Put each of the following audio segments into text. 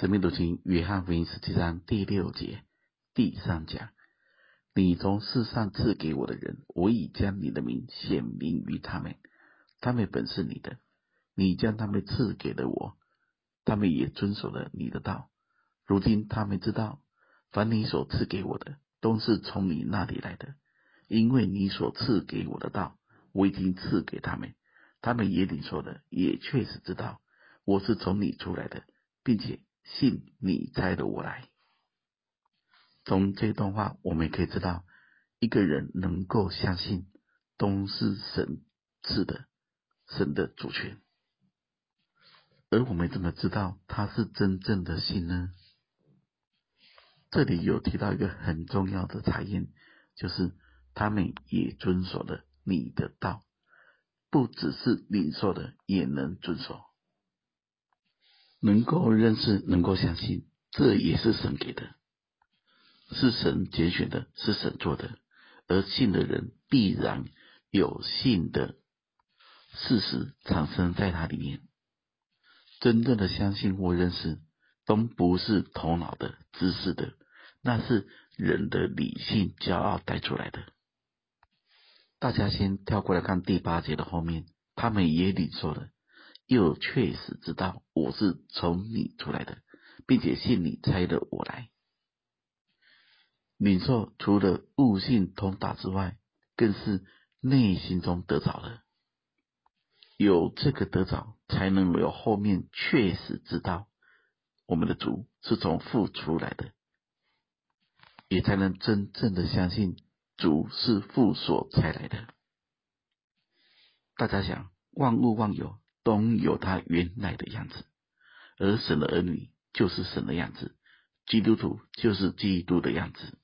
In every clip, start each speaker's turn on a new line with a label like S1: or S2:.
S1: 生命读经约翰福音十七章第六节第三讲：你从世上赐给我的人，我已将你的名显明于他们，他们本是你的，你将他们赐给了我，他们也遵守了你的道。如今他们知道，凡你所赐给我的，都是从你那里来的，因为你所赐给我的道，我已经赐给他们，他们也领受了，也确实知道我是从你出来的，并且。信你差的我来。从这段话，我们可以知道，一个人能够相信都是神赐的，神的主权。而我们怎么知道他是真正的信呢？这里有提到一个很重要的查验，就是他们也遵守了你的道，不只是你说的，也能遵守。能够认识，能够相信，这也是神给的，是神拣选的，是神做的。而信的人必然有信的事实产生在他里面。真正的相信或认识，都不是头脑的知识的，那是人的理性骄傲带出来的。大家先跳过来看第八节的后面，他们也领受了。又确实知道我是从你出来的，并且信你猜的我来。领受除了悟性通达之外，更是内心中得着了。有这个得着，才能有后面确实知道我们的主是从父出来的，也才能真正的相信主是父所才来的。大家想，万物万有。都有他原来的样子，而神的儿女就是神的样子，基督徒就是基督的样子。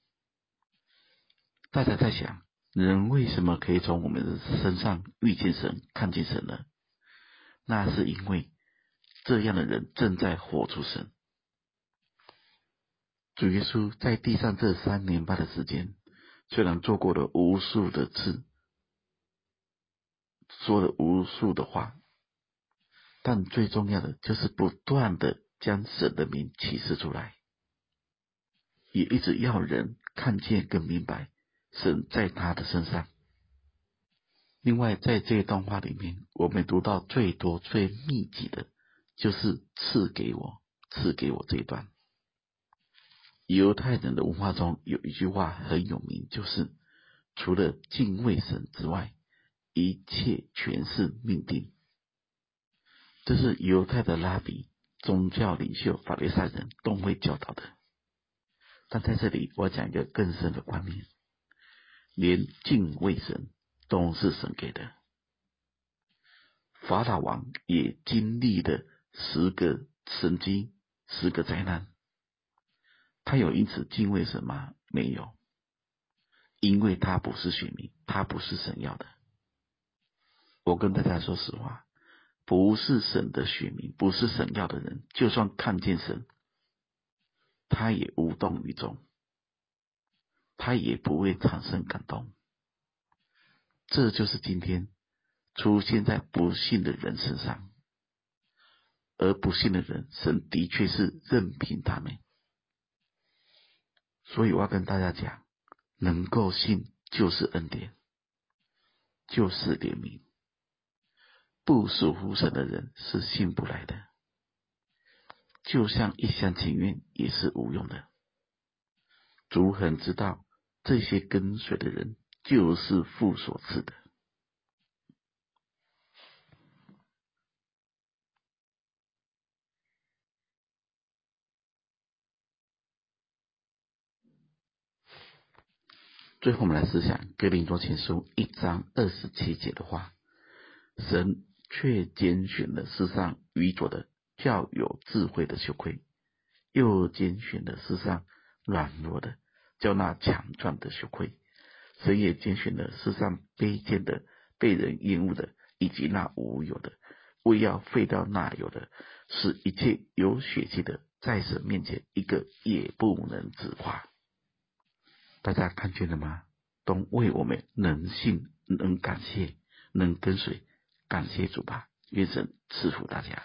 S1: 大家在想，人为什么可以从我们的身上遇见神、看见神呢？那是因为这样的人正在活出神。主耶稣在地上这三年半的时间，虽然做过了无数的次，说了无数的话。但最重要的就是不断的将神的名启示出来，也一直要人看见更明白神在他的身上。另外，在这一段话里面，我们读到最多最密集的，就是赐给我，赐给我这一段。犹太人的文化中有一句话很有名，就是除了敬畏神之外，一切全是命定。这是犹太的拉比、宗教领袖、法利赛人都会教导的。但在这里，我讲一个更深的观念：连敬畏神都是神给的。法老王也经历了十个神迹、十个灾难，他有因此敬畏神吗？没有，因为他不是选民，他不是神要的。我跟大家说实话。不是神的选民，不是神要的人，就算看见神，他也无动于衷，他也不会产生感动。这就是今天出现在不信的人身上，而不信的人，神的确是任凭他们。所以我要跟大家讲，能够信就是恩典，就是怜悯。不属乎神的人是信不来的，就像一厢情愿也是无用的。主很知道这些跟随的人就是父所赐的。最后，我们来思想哥林多前书一章二十七节的话：神。却拣选了世上愚拙的，较有智慧的羞愧；又拣选了世上软弱的，叫那强壮的羞愧。神也拣选了世上卑贱的、被人厌恶的，以及那无有的，为要废掉那有的，使一切有血气的，在神面前一个也不能自夸。大家看见了吗？都为我们能信、能感谢、能跟随。感谢主吧，愿神赐福大家。